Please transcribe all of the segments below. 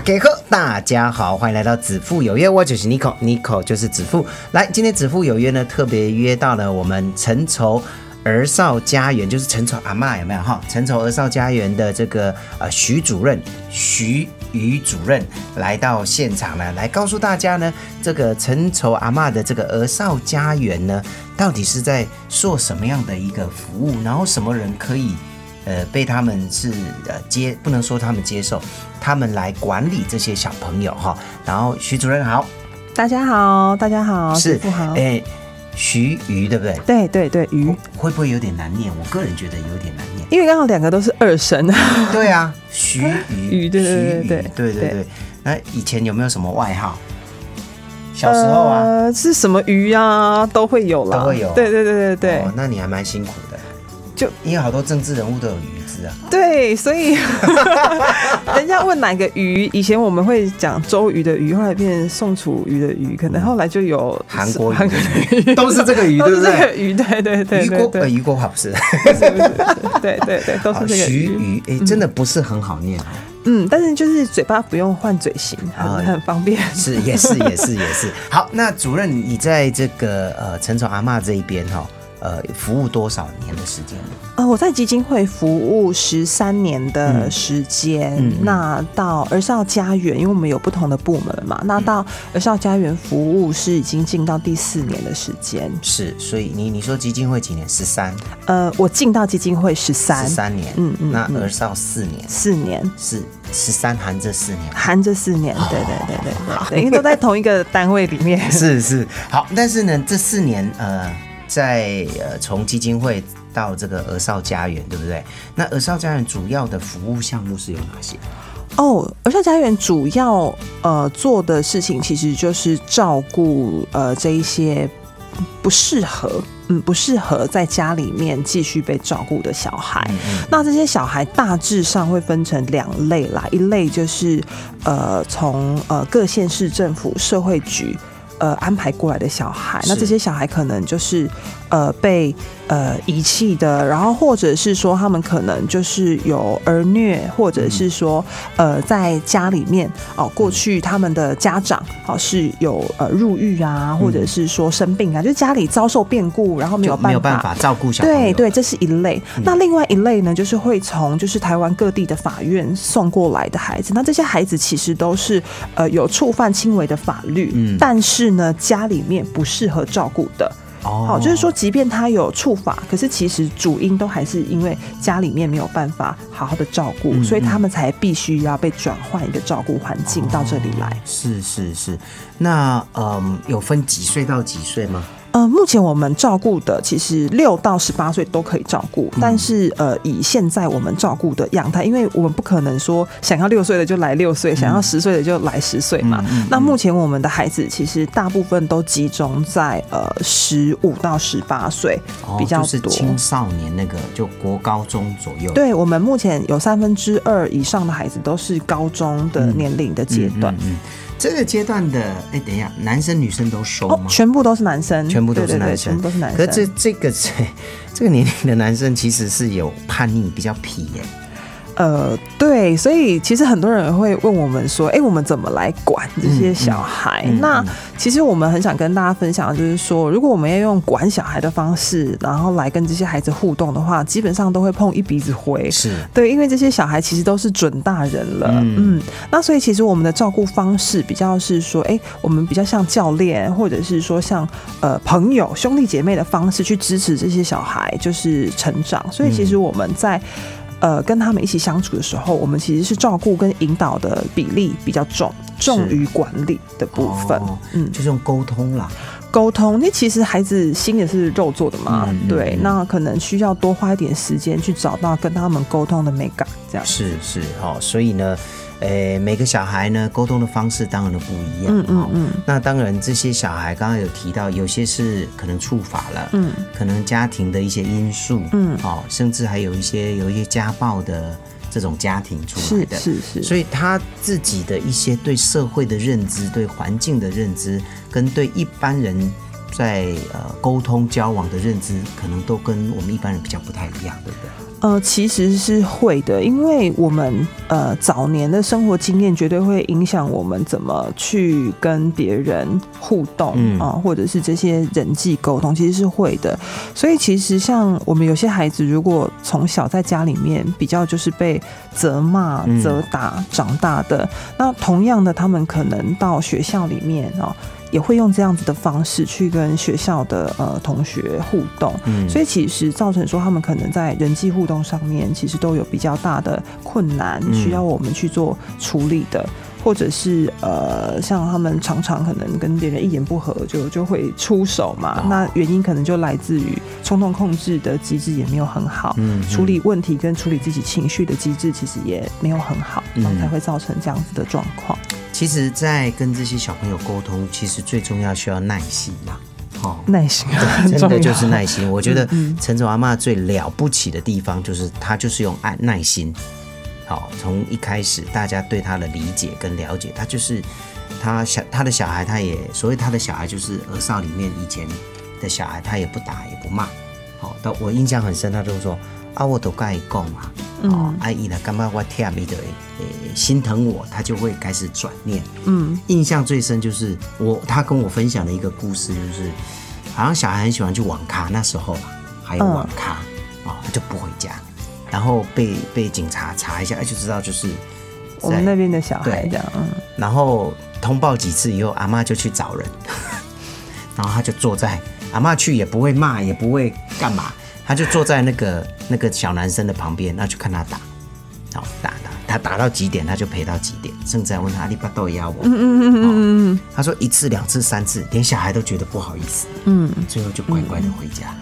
给客，大家好，欢迎来到子父有约，我就是 Nico，Nico 就是子父。来，今天子父有约呢，特别约到了我们陈愁儿少家园，就是陈愁阿嬷有没有哈？陈愁儿少家园的这个呃徐主任徐瑜主任来到现场呢，来告诉大家呢，这个陈愁阿嬷的这个儿少家园呢，到底是在做什么样的一个服务，然后什么人可以。呃，被他们是呃接，不能说他们接受，他们来管理这些小朋友哈。然后徐主任好，大家好，大家好，是不好？哎，徐瑜对不对？对对对，瑜会不会有点难念？我个人觉得有点难念，因为刚好两个都是二声。对啊，徐瑜，瑜，对对对对对对对。那以前有没有什么外号？小时候啊，是什么鱼啊，都会有了，都会有。对对对对对。哦，那你还蛮辛苦的。就因为好多政治人物都有鱼字啊，对，所以 人家问哪个鱼，以前我们会讲周瑜的鱼，后来变成宋楚瑜的鱼，可能后来就有韩国鱼，都是这个鱼，对不对？鱼，对对对，鱼锅呃，鱼锅好不是，不是不是，对对对，都是这个徐 鱼，哎，真的不是很好念嗯，但是就是嘴巴不用换嘴型，很很方便，是也是也是也是。好，那主任，你在这个呃陈总阿妈这一边哈。呃，服务多少年的时间呃，我在基金会服务十三年的时间。那到儿少家园，因为我们有不同的部门嘛，那到儿少家园服务是已经进到第四年的时间。是，所以你你说基金会几年？十三。呃，我进到基金会十三，十三年。嗯嗯。那儿少四年，四年是十三含这四年，含这四年。对对对对对，因为都在同一个单位里面。是是。好，但是呢，这四年呃。在呃，从基金会到这个儿少家园，对不对？那儿少家园主要的服务项目是有哪些？哦，儿少家园主要呃做的事情其实就是照顾呃这一些不适合嗯不适合在家里面继续被照顾的小孩。那这些小孩大致上会分成两类啦，一类就是呃从呃各县市政府社会局。呃，安排过来的小孩，那这些小孩可能就是呃被呃遗弃的，然后或者是说他们可能就是有儿虐，或者是说呃在家里面哦，过去他们的家长哦是有呃入狱啊，或者是说生病啊，就家里遭受变故，然后没有没有办法照顾小孩。对对，这是一类。那另外一类呢，就是会从就是台湾各地的法院送过来的孩子，那这些孩子其实都是呃有触犯轻微的法律，嗯，但是。呢，家里面不适合照顾的，好，就是说，即便他有触法，可是其实主因都还是因为家里面没有办法好好的照顾，所以他们才必须要被转换一个照顾环境到这里来。是是是，那嗯，有分几岁到几岁吗？呃，目前我们照顾的其实六到十八岁都可以照顾，但是呃，以现在我们照顾的样态，因为我们不可能说想要六岁的就来六岁，想要十岁的就来十岁嘛。那目前我们的孩子其实大部分都集中在呃十五到十八岁比较多，青少年那个就国高中左右。对我们目前有三分之二以上的孩子都是高中的年龄的阶段。这个阶段的，哎，等一下，男生女生都收吗？全部都是男生，全部都是男生，全部都是男生。可这这个这 这个年龄的男生其实是有叛逆，比较皮耶。呃，对，所以其实很多人会问我们说，哎，我们怎么来管这些小孩？那其实我们很想跟大家分享，就是说，如果我们要用管小孩的方式，然后来跟这些孩子互动的话，基本上都会碰一鼻子灰。是对，因为这些小孩其实都是准大人了，嗯，那所以其实我们的照顾方式比较是说，哎，我们比较像教练，或者是说像呃朋友、兄弟姐妹的方式去支持这些小孩，就是成长。所以其实我们在。呃，跟他们一起相处的时候，我们其实是照顾跟引导的比例比较重，重于管理的部分。嗯，就是用沟通啦，沟通。那其实孩子心也是肉做的嘛，对。那可能需要多花一点时间去找到跟他们沟通的美感，这样。是是，好。所以呢，呃，每个小孩呢沟通的方式当然都不一样。嗯嗯嗯那当然，这些小孩刚刚有提到，有些是可能触法了，嗯，可能家庭的一些因素，嗯哦，甚至还有一些有一些家暴的这种家庭出来是的，是是，所以他自己的一些对社会的认知、对环境的认知，跟对一般人在呃沟通交往的认知，可能都跟我们一般人比较不太一样，对不对？呃，其实是会的，因为我们呃早年的生活经验绝对会影响我们怎么去跟别人互动嗯啊、或者是这些人际沟通，其实是会的。所以其实像我们有些孩子，如果从小在家里面比较就是被责骂嗯、责打长大的，那同样的，他们可能到学校里面哦。也会用这样子的方式去跟学校的呃同学互动，嗯。所以其实造成说他们可能在人际互动上面，其实都有比较大的困难，嗯需要我们去做处理的。或者是呃，像他们常常可能跟别人一言不合就就会出手嘛，哦。那原因可能就来自于冲动控制的机制也没有很好，嗯。处理问题跟处理自己情绪的机制其实也没有很好，嗯。然后才会造成这样子的状况。其实，在跟这些小朋友沟通，其实最重要需要耐心啦。哦，耐心真的就是耐心。我觉得嗯陈总阿妈最了不起的地方，就是她就是用爱耐心。好，从一开始大家对她的理解跟了解，她就是她小她的小孩，她也所谓她的小孩就是儿少里面以前的小孩，她也不打也不骂。好，但我印象很深，她就说啊，我都跟伊讲啊，哦，阿姨呢，干嘛我听伊的诶心疼我，她就会开始转念。嗯。印象最深就是我他跟我分享的一个故事，就是好像小孩很喜欢去网咖，那时候啊还有网咖哦，他就不回家，然后被被警察查一下，哎就知道就是我们那边的小孩对。这样，嗯。然后通报几次以后，阿妈就去找人，然后他就坐在阿妈去也不会骂，也不会干嘛，他就坐在那个那个小男生的旁边，那就看他打，好打打，他打到几点他就陪到几点，甚至还问他你把豆压我，嗯嗯嗯嗯嗯他说一次、两次、三次，连小孩都觉得不好意思，嗯。最后就乖乖的回家。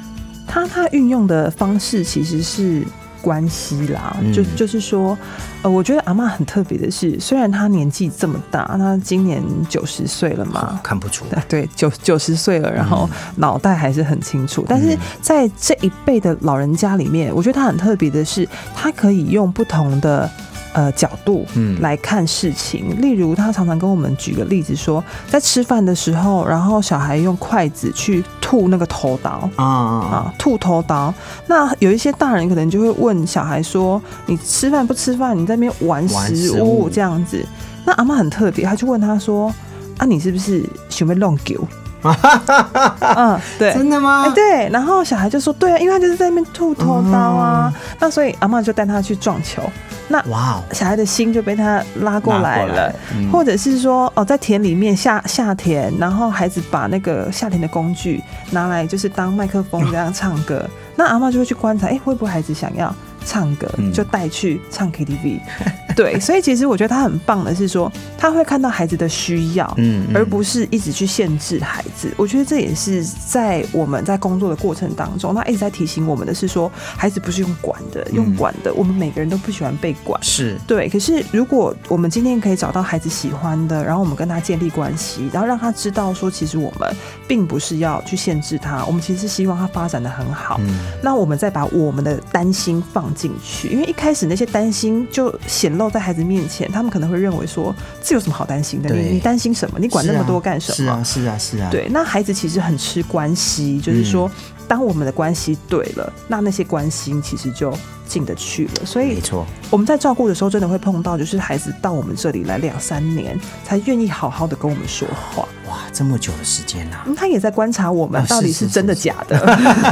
他他运用的方式其实是关系啦，嗯就就是说，呃，我觉得阿妈很特别的是，虽然她年纪这么大，她今年九十岁了嘛。看不出的 对，九九十岁了，然后嗯脑袋还是很清楚。但是在这一辈的老人家里面，我觉得她很特别的是，她可以用不同的呃角度嗯来看事情。例如，他常常跟我们举个例子说，在吃饭的时候，然后小孩用筷子去吐那个头刀，啊啊啊，吐头刀。那有一些大人可能就会问小孩说：“你吃饭不吃饭？你在那边玩玩食食物物这样子。”那阿妈很特别，他就问他说：“啊，你是不是想要弄狗？” 嗯，对。真的吗？哎、对，然后小孩就说：“对啊，因为他就是在那边吐头刀啊。那所以阿妈就带他去撞球，那哇哦，小孩的心就被他拉过来了。或者是说，哦，在田里面下下田，然后孩子把那个下田的工具拿来，就是当麦克风这样唱歌。那阿妈就会去观察，哎、会不会孩子想要唱歌，嗯就带去唱 KTV。对，所以其实我觉得他很棒的是说，他会看到孩子的需要，嗯嗯而不是一直去限制孩子。我觉得这也是在我们在工作的过程当中，他一直在提醒我们的是说，孩子不是用管的，用管的，我们每个人都不喜欢被管。是对，可是如果我们今天可以找到孩子喜欢的，然后我们跟他建立关系，然后让他知道说，其实我们并不是要去限制他，我们其实是希望他发展的很好。嗯那我们再把我们的担心放进去，因为一开始那些担心就显露在孩子面前，他们可能会认为说，这有什么好担心的？你你担心什么？你管那么多干什么？是啊是啊是啊，对，那孩子其实很吃关系，就是说，嗯当我们的关系对了，那那些关心其实就进得去了。所以没错，我们在照顾的时候，真的会碰到，就是孩子到我们这里来两三年，才愿意好好的跟我们说话。哇，这么久的时间呐、嗯他也在观察我们哦到底是真的假的。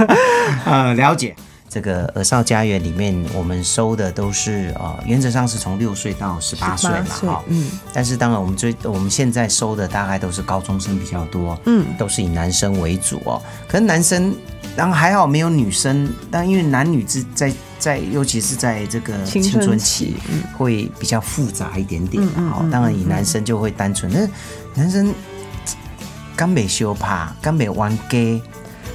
呃，了解。这个儿少家园里面，我们收的都是呃，原则上是从六岁到十八岁嘛，哈。嗯但是当然，我们最我们现在收的大概都是高中生比较多，嗯都是以男生为主哦。可是男生，然后还好没有女生，但因为男女之在在，尤其是在这个青青春春期会比较复杂一点点嗯嗯嗯。哦当然，以男生就会单纯，但是男生刚没修怕，刚没玩 gay，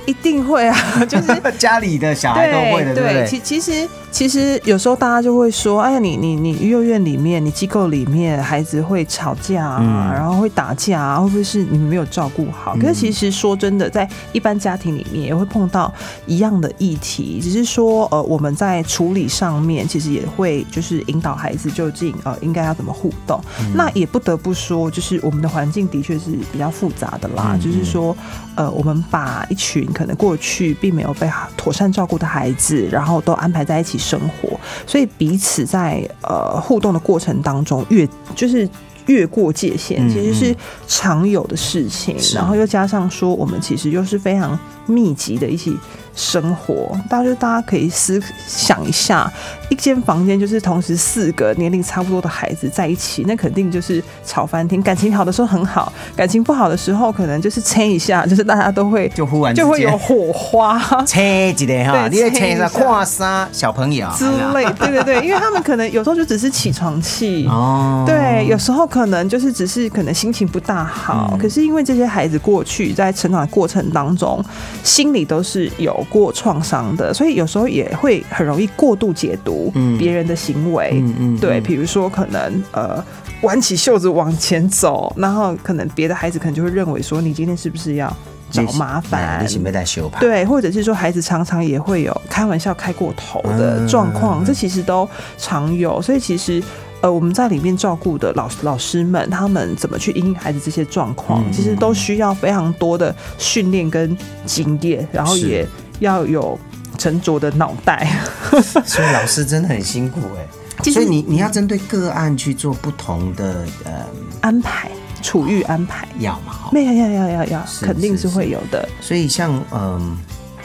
一定会啊，就是 家里的小孩都会的，对对？其其实其实有时候大家就会说，哎呀，你你你幼儿园里面，你机构里面孩子会吵架啊，嗯然后会打架啊，会不会是你们没有照顾好？可是其实说真的，在一般家庭里面也会碰到一样的议题，只是说呃我们在处理上面其实也会就是引导孩子究竟呃应该要怎么互动。那也不得不说，就是我们的环境的确是比较复杂的啦，嗯就是说呃我们把一群可能过去并没有被妥善照顾的孩子，然后都安排在一起生活，所以彼此在呃互动的过程当中越就是。越过界限嗯其实是常有的事情，是然后又加上说，我们其实又是非常密集的一起生活，大家就大家可以思想一下，一间房间就是同时四个年龄差不多的孩子在一起，那肯定就是吵翻天。感情好的时候很好，感情不好的时候可能就是撑一下，就是大家都会 就忽然就会有火花。撑一个哈，你对在切一下。跨沙小朋友之类，对对对，因为他们可能有时候就只是起床气，哦，对，有时候可能就是只是可能心情不大好，嗯。可是因为这些孩子过去在成长的过程当中，心里都是有过创伤的，所以有时候也会很容易过度解读嗯别人的行为。嗯嗯对，嗯比如说可能呃挽起袖子往前走，然后可能别的孩子可能就会认为说你今天是不是要找麻烦你？是没在修吧？对，或者是说孩子常常也会有开玩笑开过头的状况，嗯这其实都常有。所以其实呃，我们在里面照顾的老老师们，他们怎么去应孩子这些状况，嗯其实都需要非常多的训练跟经验，然后也要有沉着的脑袋。所以老师真的很辛苦哎。所以你你要针对个案去做不同的呃安排处遇安排，要嘛哈。没有要要要要，肯定是是会有的。所以像嗯，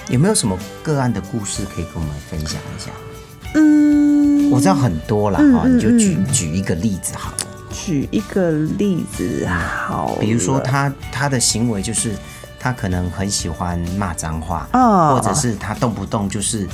有没有什么个案的故事可以跟我们分享一下？嗯，我知道很多了哈，你就举嗯举一个例子好了。举一个例子好，比如说他他的行为就是他可能很喜欢骂脏话，啊或者是他动不动就是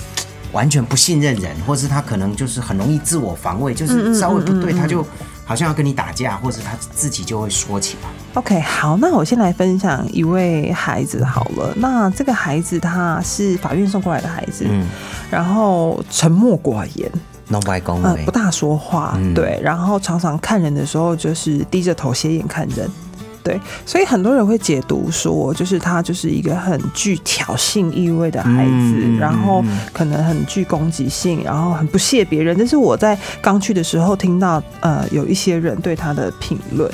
完全不信任人，或是他可能就是很容易自我防卫，嗯就是稍微不对他就好像要跟你打架，或者他自己就会说起来。OK，好，那我先来分享一位孩子好了。那这个孩子他是法院送过来的孩子，嗯，然后沉默寡言，弄外公呃，嘞不大说话，嗯对，然后常常看人的时候就是低着头斜眼看人。对，所以很多人会解读说，就是他就是一个很具挑衅意味的孩子，嗯然后嗯可能很具攻击性，然后很不屑别人。这是我在刚去的时候听到，呃，有一些人对他的评论。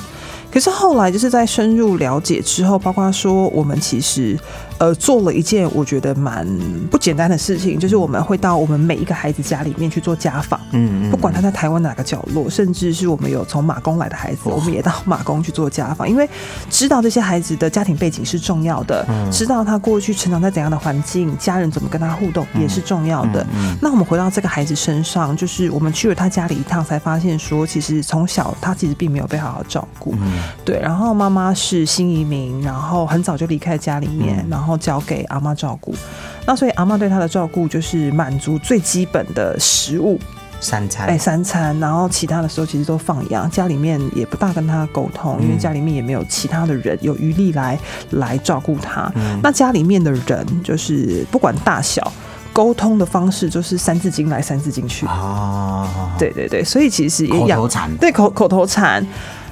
可是后来就是在深入了解之后，包括说我们其实呃做了一件我觉得蛮不简单的事情，就是我们会到我们每一个孩子家里面去做家访。嗯不管他在台湾哪个角落，甚至是我们有从马公来的孩子，我们也到马公去做家访，因为知道这些孩子的家庭背景是重要的，嗯知道他过去成长在怎样的环境，家人怎么跟他互动也是重要的。嗯那我们回到这个孩子身上，就是我们去了他家里一趟，才发现说，其实从小他其实并没有被好好照顾。嗯对，然后妈妈是新移民，然后很早就离开家里面，嗯然后交给阿妈照顾。那所以阿妈对他的照顾就是满足最基本的食物，三餐哎，三餐，然后其他的时候其实都放养，家里面也不大跟他沟通，因为嗯家里面也没有其他的人有余力来来照顾他。嗯那家里面的人就是不管大小，沟通的方式就是三字经来三字经去。哦，对对对，所以其实也养对口口头禅，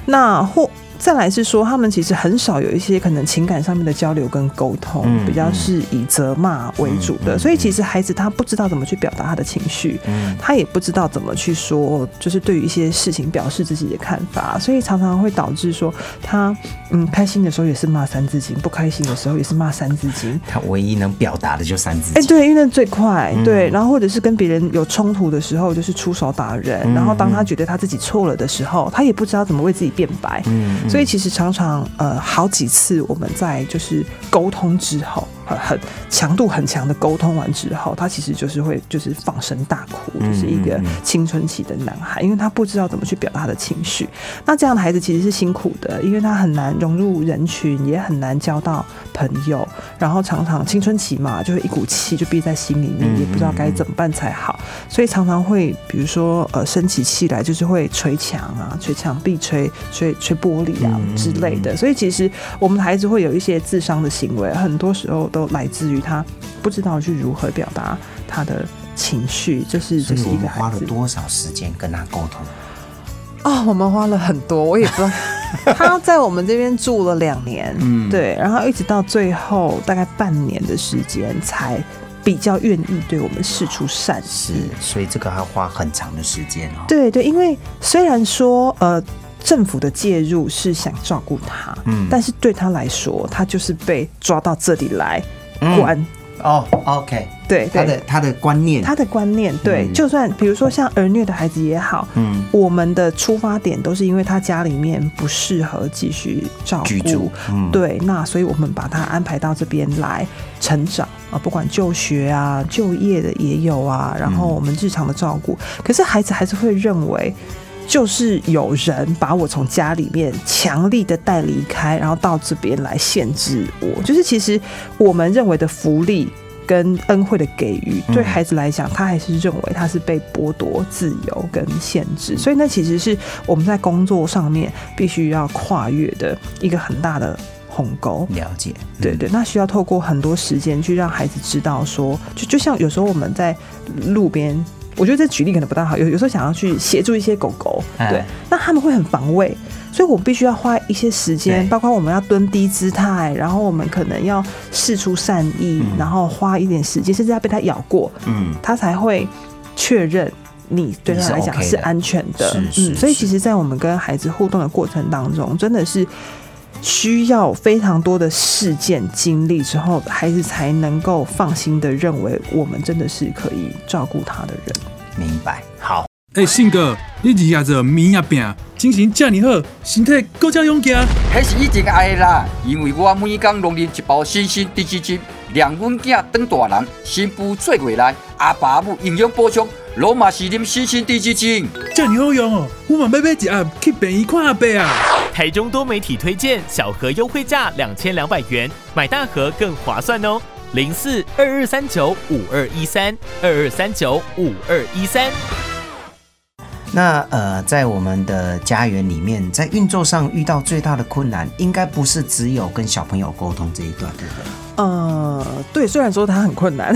那或。再来是说，他们其实很少有一些可能情感上面的交流跟沟通，嗯比较是以责骂为主的。所以其实孩子他不知道怎么去表达他的情绪，嗯他也不知道怎么去说，就是对于一些事情表示自己的看法，所以常常会导致说他嗯开心的时候也是骂三字经，不开心的时候也是骂三字经。他唯一能表达的就三字哎、经。对，因为那最快，嗯对，然后或者是跟别人有冲突的时候，就是出手打人，嗯然后当他觉得他自己错了的时候，他也不知道怎么为自己辩白，嗯嗯所以其实常常呃好几次我们在就是沟通之后，很很强度很强的沟通完之后，他其实就是会就是放声大哭，嗯就是一个青春期的男孩，因为他不知道怎么去表达他的情绪。那这样的孩子其实是辛苦的，因为他很难融入人群，也很难交到朋友，然后常常青春期嘛，就会一股气就憋在心里面，嗯也不知道该怎么办才好，所以常常会比如说呃生起气来，就是会捶墙啊、捶墙壁、捶捶捶玻璃啊嗯之类的。所以其实我们的孩子会有一些自伤的行为，很多时候都来自于他不知道去如何表达他的情绪，就是所以我就是一个孩子。花了多少时间跟他沟通？哦，我们花了很多，我也不知道。他在我们这边住了两年，嗯对，然后一直到最后大概半年的时间，才比较愿意对我们示出善是。，所以这个要花很长的时间哦。对对，因为虽然说呃。政府的介入是想照顾他，嗯。但是对他来说，他就是被抓到这里来嗯。关。哦，OK，对对，他的他的观念，他的观念，对，嗯。就算比如说像儿虐的孩子也好，嗯。我们的出发点都是因为他家里面不适合继续照顾。居住，，嗯，对，那所以我们把他安排到这边来成长啊，不管就学啊、就业的也有啊，然后我们日常的照顾，可是孩子还是会认为。就是有人把我从家里面强力的带离开，然后到这边来限制我。就是其实我们认为的福利跟恩惠的给予，对孩子来讲，他还是认为他是被剥夺自由跟限制。所以那其实是我们在工作上面必须要跨越的一个很大的鸿沟。了解，对对，那需要透过很多时间去让孩子知道说，就就像有时候我们在路边，我觉得这举例可能不大好，有有时候想要去协助一些狗狗，哎。对，那他们会很防卫，所以我必须要花一些时间，包括我们要蹲低姿态，然后我们可能要试出善意，然后花一点时间，甚至要被它咬过，嗯，它才会确认你对他来讲是安全的。嗯，所以其实，在我们跟孩子互动的过程当中，真的是需要非常多的事件经历之后，孩子才能够放心的认为我们真的是可以照顾他的人。明白。好，诶、信哥，你日夜做面啊饼，精神遮尔好，身体更加勇健。迄是以前爱的啦，因为我每天拢啉一包新鲜低脂精，让阮囝当大人，新妇做回来，阿爸母营养补充，罗马是啉新鲜低基精。遮尔好用哦，我嘛要买一盒去便宜看阿伯啊。台中多媒体推荐小盒优惠价两千两百元，买大盒更划算哦。零四二二三九五二一三二二三九五二一三。那呃，在我们的家园里面，在运作上遇到最大的困难，应该不是只有跟小朋友沟通这一段，对不对？呃，对，虽然说它很困难，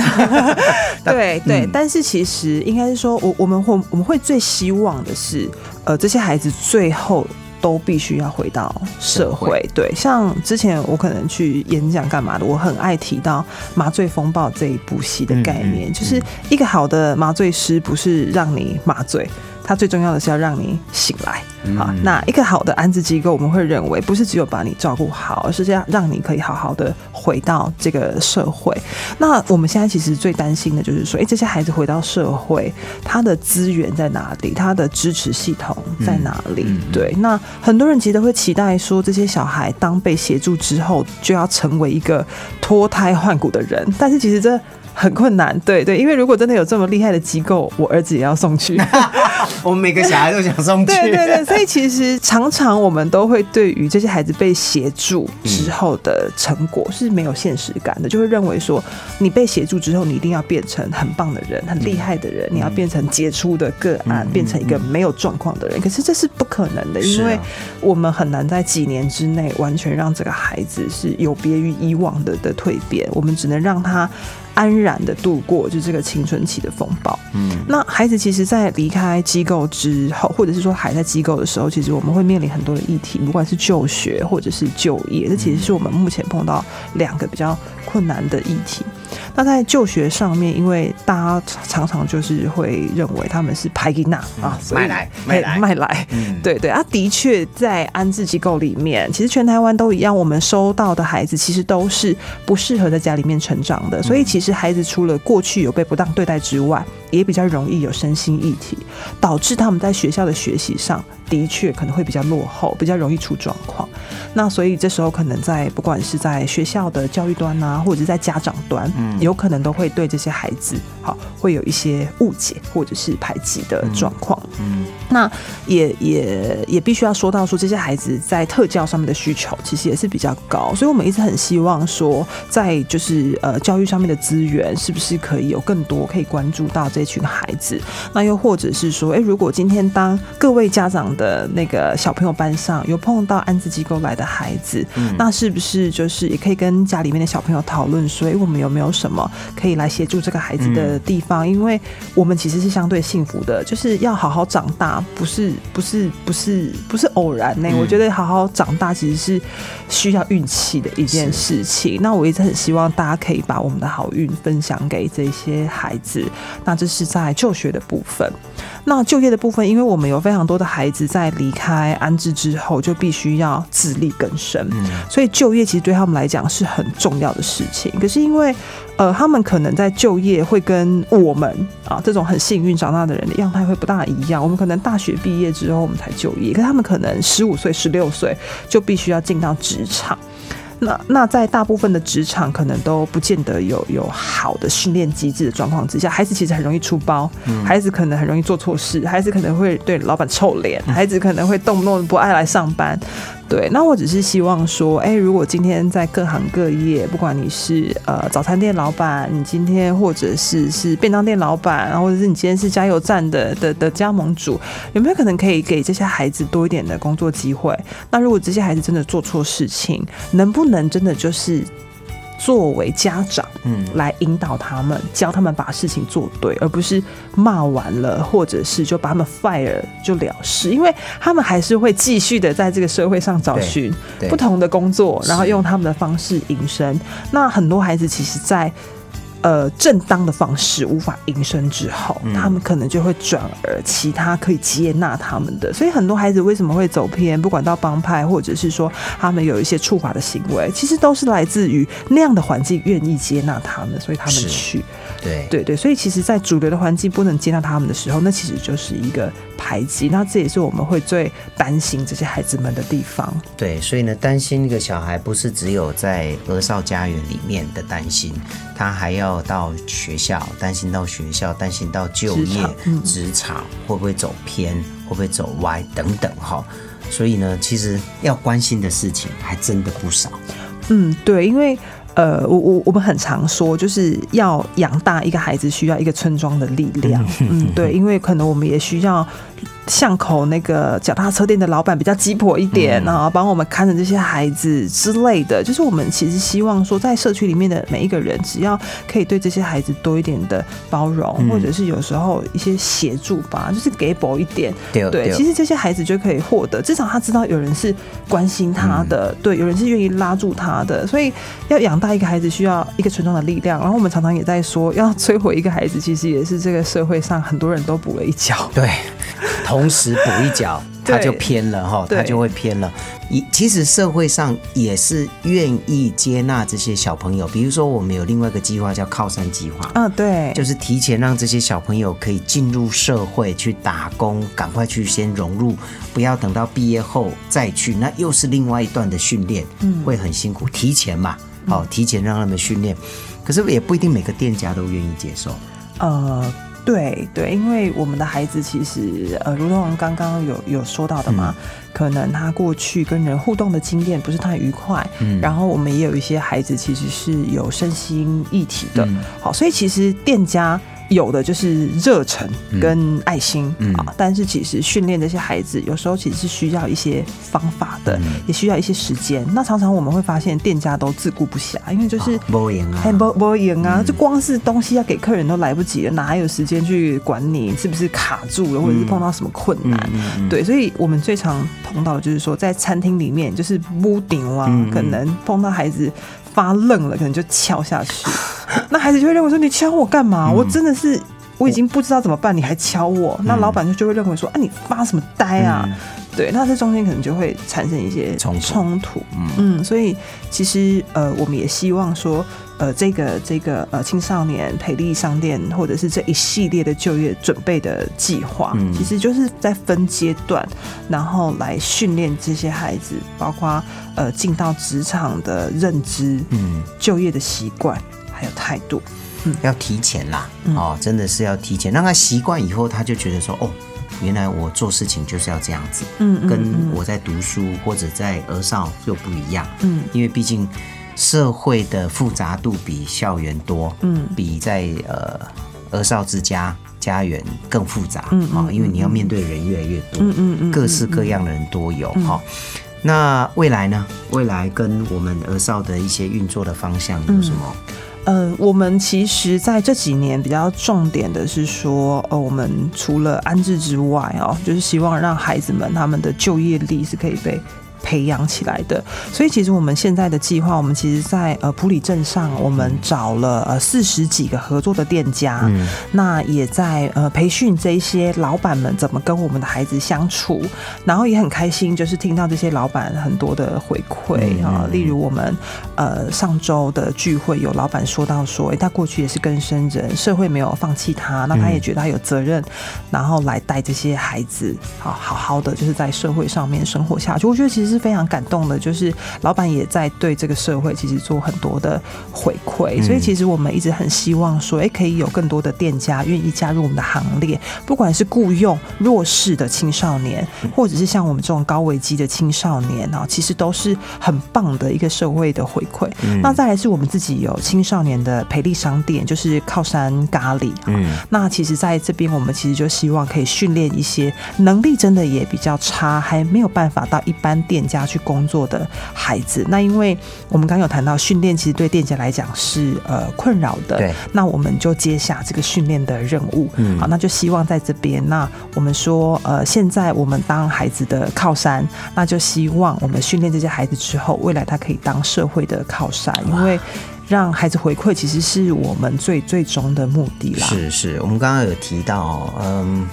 对 对，嗯但是其实应该是说，我我们会我们会最希望的是，呃，这些孩子最后。都必须要回到社会，对，像之前我可能去演讲干嘛的，我很爱提到《麻醉风暴》这一部戏的概念，嗯嗯就是一个好的麻醉师不是让你麻醉，他最重要的是要让你醒来。好，嗯那一个好的安置机构，我们会认为不是只有把你照顾好，而是这样让你可以好好的回到这个社会。那我们现在其实最担心的就是说，诶，这些孩子回到社会，他的资源在哪里？他的支持系统在哪里？对，那很多人其实都会期待说，这些小孩当被协助之后，就要成为一个脱胎换骨的人，但是其实这。很困难，对对，因为如果真的有这么厉害的机构，我儿子也要送去。我们每个小孩都想送去。对对对，所以其实常常我们都会对于这些孩子被协助之后的成果是没有现实感的，就会认为说你被协助之后，你一定要变成很棒的人、很厉害的人，你要变成杰出的个案，变成一个没有状况的人。可是这是不可能的，因为我们很难在几年之内完全让这个孩子是有别于以往的的蜕变，我们只能让他。安然的度过就这个青春期的风暴。嗯，那孩子其实，在离开机构之后，或者是说还在机构的时候，其实我们会面临很多的议题，不管是就学或者是就业，这其实是我们目前碰到两个比较困难的议题。那在就学上面，因为大家常常就是会认为他们是排给那啊，所以卖来卖来。嘿卖来，嗯。对对啊，的确在安置机构里面，其实全台湾都一样，我们收到的孩子其实都是不适合在家里面成长的，所以其实孩子除了过去有被不当对待之外，也比较容易有身心议题，导致他们在学校的学习上的确可能会比较落后，比较容易出状况。那所以这时候可能在不管是在学校的教育端啊，或者是在家长端，嗯有可能都会对这些孩子好会有一些误解或者是排挤的状况。嗯那也也也必须要说到说，这些孩子在特教上面的需求其实也是比较高，所以我们一直很希望说，在就是呃教育上面的资源是不是可以有更多可以关注到这群孩子？那又或者是说，哎，如果今天当各位家长的那个小朋友班上有碰到安置机构来的孩子，那是不是就是也可以跟家里面的小朋友讨论说，哎，我们有没有什么可以来协助这个孩子的地方？因为我们其实是相对幸福的，就是要好好长大。不是不是不是不是偶然呢、我觉得好好长大其实是需要运气的一件事情。那我一直很希望大家可以把我们的好运分享给这些孩子。那这是在就学的部分。那就业的部分，因为我们有非常多的孩子在离开安置之后，就必须要自力更生，所以就业其实对他们来讲是很重要的事情。可是因为呃，他们可能在就业会跟我们啊这种很幸运长大的人的样态会不大一样。我们可能大学毕业之后我们才就业，可是他们可能十五岁、十六岁就必须要进到职场。那那在大部分的职场可能都不见得有有好的训练机制的状况之下，孩子其实很容易出包，孩子可能很容易做错事，孩子可能会对老板臭脸，孩子可能会动不动不爱来上班。对，那我只是希望说，哎、如果今天在各行各业，不管你是呃早餐店老板，你今天或者是是便当店老板，然后或者是你今天是加油站的的的加盟主，有没有可能可以给这些孩子多一点的工作机会？那如果这些孩子真的做错事情，能不能真的就是作为家长，嗯来引导他们，教他们把事情做对，而不是骂完了，或者是就把他们 fire 就了事，因为他们还是会继续的在这个社会上找寻不同的工作，然后用他们的方式营生。那很多孩子其实，在呃正当的方式无法营生之后，嗯他们可能就会转而其他可以接纳他们的。所以很多孩子为什么会走偏，不管到帮派，或者是说他们有一些触法的行为，其实都是来自于那样的环境愿意接纳他们，所以他们去。对对对，所以其实，在主流的环境不能接纳他们的时候，那其实就是一个排挤。那这也是我们会最担心这些孩子们的地方。对，所以呢，担心一个小孩不是只有在儿少家园里面的担心，他还要到学校，担心到学校，担心到就业职场、嗯场会不会走偏，会不会走歪等等哈。所以呢，其实要关心的事情还真的不少。嗯，对，因为呃，我我我们很常说，就是要养大一个孩子，需要一个村庄的力量。嗯，对，因为可能我们也需要巷口那个脚踏车店的老板比较鸡婆一点，然后帮我们看着这些孩子之类的。就是我们其实希望说，在社区里面的每一个人，只要可以对这些孩子多一点的包容，嗯或者是有时候一些协助吧，就是给薄一点。对对，其实这些孩子就可以获得，至少他知道有人是关心他的，对，有人是愿意拉住他的，所以要养大一个孩子需要一个村庄的力量。然后我们常常也在说，要摧毁一个孩子，其实也是这个社会上很多人都补了一脚。对，同时补一脚，他就偏了哈，对。他就会偏了。也其实社会上也是愿意接纳这些小朋友，比如说我们有另外一个计划叫靠山计划，嗯，对，就是提前让这些小朋友可以进入社会去打工，赶快去先融入，不要等到毕业后再去，那又是另外一段的训练，嗯。会很辛苦。提前嘛，好、提前让他们训练，可是也不一定每个店家都愿意接受。呃，对对，因为我们的孩子其实呃，如同刚刚有有说到的嘛，可能他过去跟人互动的经验不是太愉快，嗯。然后我们也有一些孩子其实是有身心一体的，嗯。好，所以其实店家。有的就是热忱跟爱心、嗯。啊，但是其实训练这些孩子，有时候其实是需要一些方法的，嗯。也需要一些时间。那常常我们会发现店家都自顾不暇，因为就是不赢啊。还，不不赢啊！嗯。就光是东西要给客人都来不及了，哪还有时间去管你是不是卡住了，或者是碰到什么困难？对，所以我们最常碰到的就是说，在餐厅里面，就是屋顶啊，可能碰到孩子发愣了，可能就敲下去，那孩子就会认为说：“你敲我干嘛？嗯我真的是。”我已经不知道怎么办，你还敲我，那老板就就会认为说，啊，你发什么呆啊？嗯对，那这中间可能就会产生一些冲突冲突。嗯嗯，所以其实呃，我们也希望说，呃，这个这个呃青少年培力商店或者是这一系列的就业准备的计划，嗯。其实就是在分阶段，然后来训练这些孩子，包括呃进到职场的认知、嗯，就业的习惯还有态度。要提前啦，嗯。哦，真的是要提前，让他习惯以后，他就觉得说，哦，原来我做事情就是要这样子，嗯嗯跟我在读书或者在儿少又不一样，嗯。因为毕竟社会的复杂度比校园多，嗯比在呃儿少之家家园更复杂，嗯嗯哦，因为你要面对人越来越多，嗯嗯嗯各式各样的人都有，哈、那未来呢？未来跟我们儿少的一些运作的方向有什么？呃，我们其实在这几年比较重点的是说，呃，我们除了安置之外哦，就是希望让孩子们他们的就业力是可以被。培养起来的，所以其实我们现在的计划，我们其实在呃普里镇上，我们找了呃四十几个合作的店家，嗯。那也在呃培训这些老板们怎么跟我们的孩子相处，然后也很开心，就是听到这些老板很多的回馈嗯。啊、例如我们呃上周的聚会，有老板说到说，诶，他过去也是跟生人，社会没有放弃他，那他也觉得他有责任，然后来带这些孩子好好好的就是在社会上面生活下去。我觉得其实是非常感动的，就是老板也在对这个社会其实做很多的回馈，所以其实我们一直很希望说，诶，可以有更多的店家愿意加入我们的行列，不管是雇佣弱势的青少年，或者是像我们这种高危机的青少年啊，其实都是很棒的一个社会的回馈。那再来是我们自己有青少年的培力商店，就是靠山咖喱。嗯那其实在这边，我们其实就希望可以训练一些能力真的也比较差，还没有办法到一般店家去工作的孩子。那因为我们刚刚有谈到训练，其实对店家来讲是呃困扰的。对，那我们就接下这个训练的任务。嗯好，那就希望在这边，那我们说呃，现在我们当孩子的靠山，那就希望我们训练这些孩子之后，未来他可以当社会的靠山，因为。让孩子回馈，其实是我们最最终的目的啦。是是，我们刚刚有提到哦，嗯，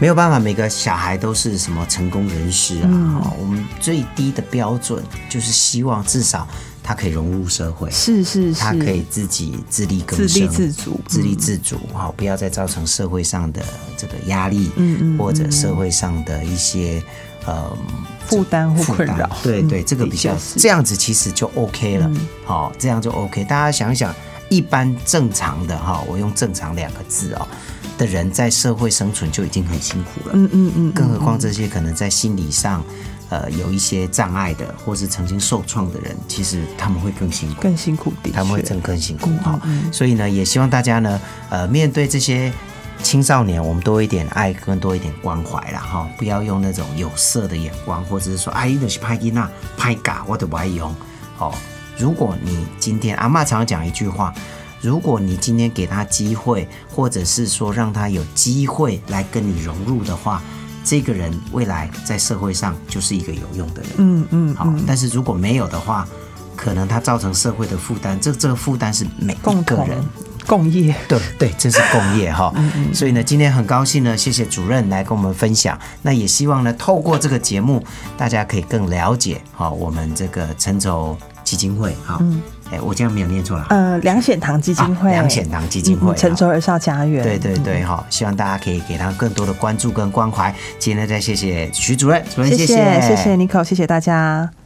没有办法，每个小孩都是什么成功人士啊。我们最低的标准就是希望至少他可以融入社会，是是是，他可以自己自力更自生、立自足自立嗯自足，好、不要再造成社会上的这个压力，嗯嗯或者嗯社会上的一些呃负担或困扰。嗯对对，这个比较这样子其实就 OK 了嗯，好、这样就 OK。大家想一想，一般正常的哈、我用正常两个字哦的人在社会生存就已经很辛苦了，嗯嗯嗯，更何况嗯这些可能在心理上。呃，有一些障碍的，或是曾经受创的人，其实他们会更辛苦。更辛苦的，他们会真更辛苦嗯哈、嗯嗯所以呢，也希望大家呢，呃，面对这些青少年，我们多一点爱，更多一点关怀啦哈、不要用那种有色的眼光，或者是说，哎，你是拍囡那拍嘎，我都不爱用。哦，如果你今天阿嬷常常讲一句话。如果你今天给他机会，或者是说让他有机会来跟你融入的话，这个人未来在社会上就是一个有用的人。嗯嗯好，嗯，但是如果没有的话，可能他造成社会的负担，这这个负担是每一个人。共业。对对，这是共业哈。嗯嗯所以呢，今天很高兴呢，谢谢主任来跟我们分享。那也希望呢，透过这个节目，大家可以更了解哈我们这个陈筹基金会哈。嗯，哎，我这样没有念错了。呃，梁显堂基金会，啊梁显堂基金会嗯成熟儿少家园，对对对哈，希望大家可以给他更多的关注跟关怀。今天再谢谢徐主任，主任谢谢谢谢谢 Nico，谢谢大家。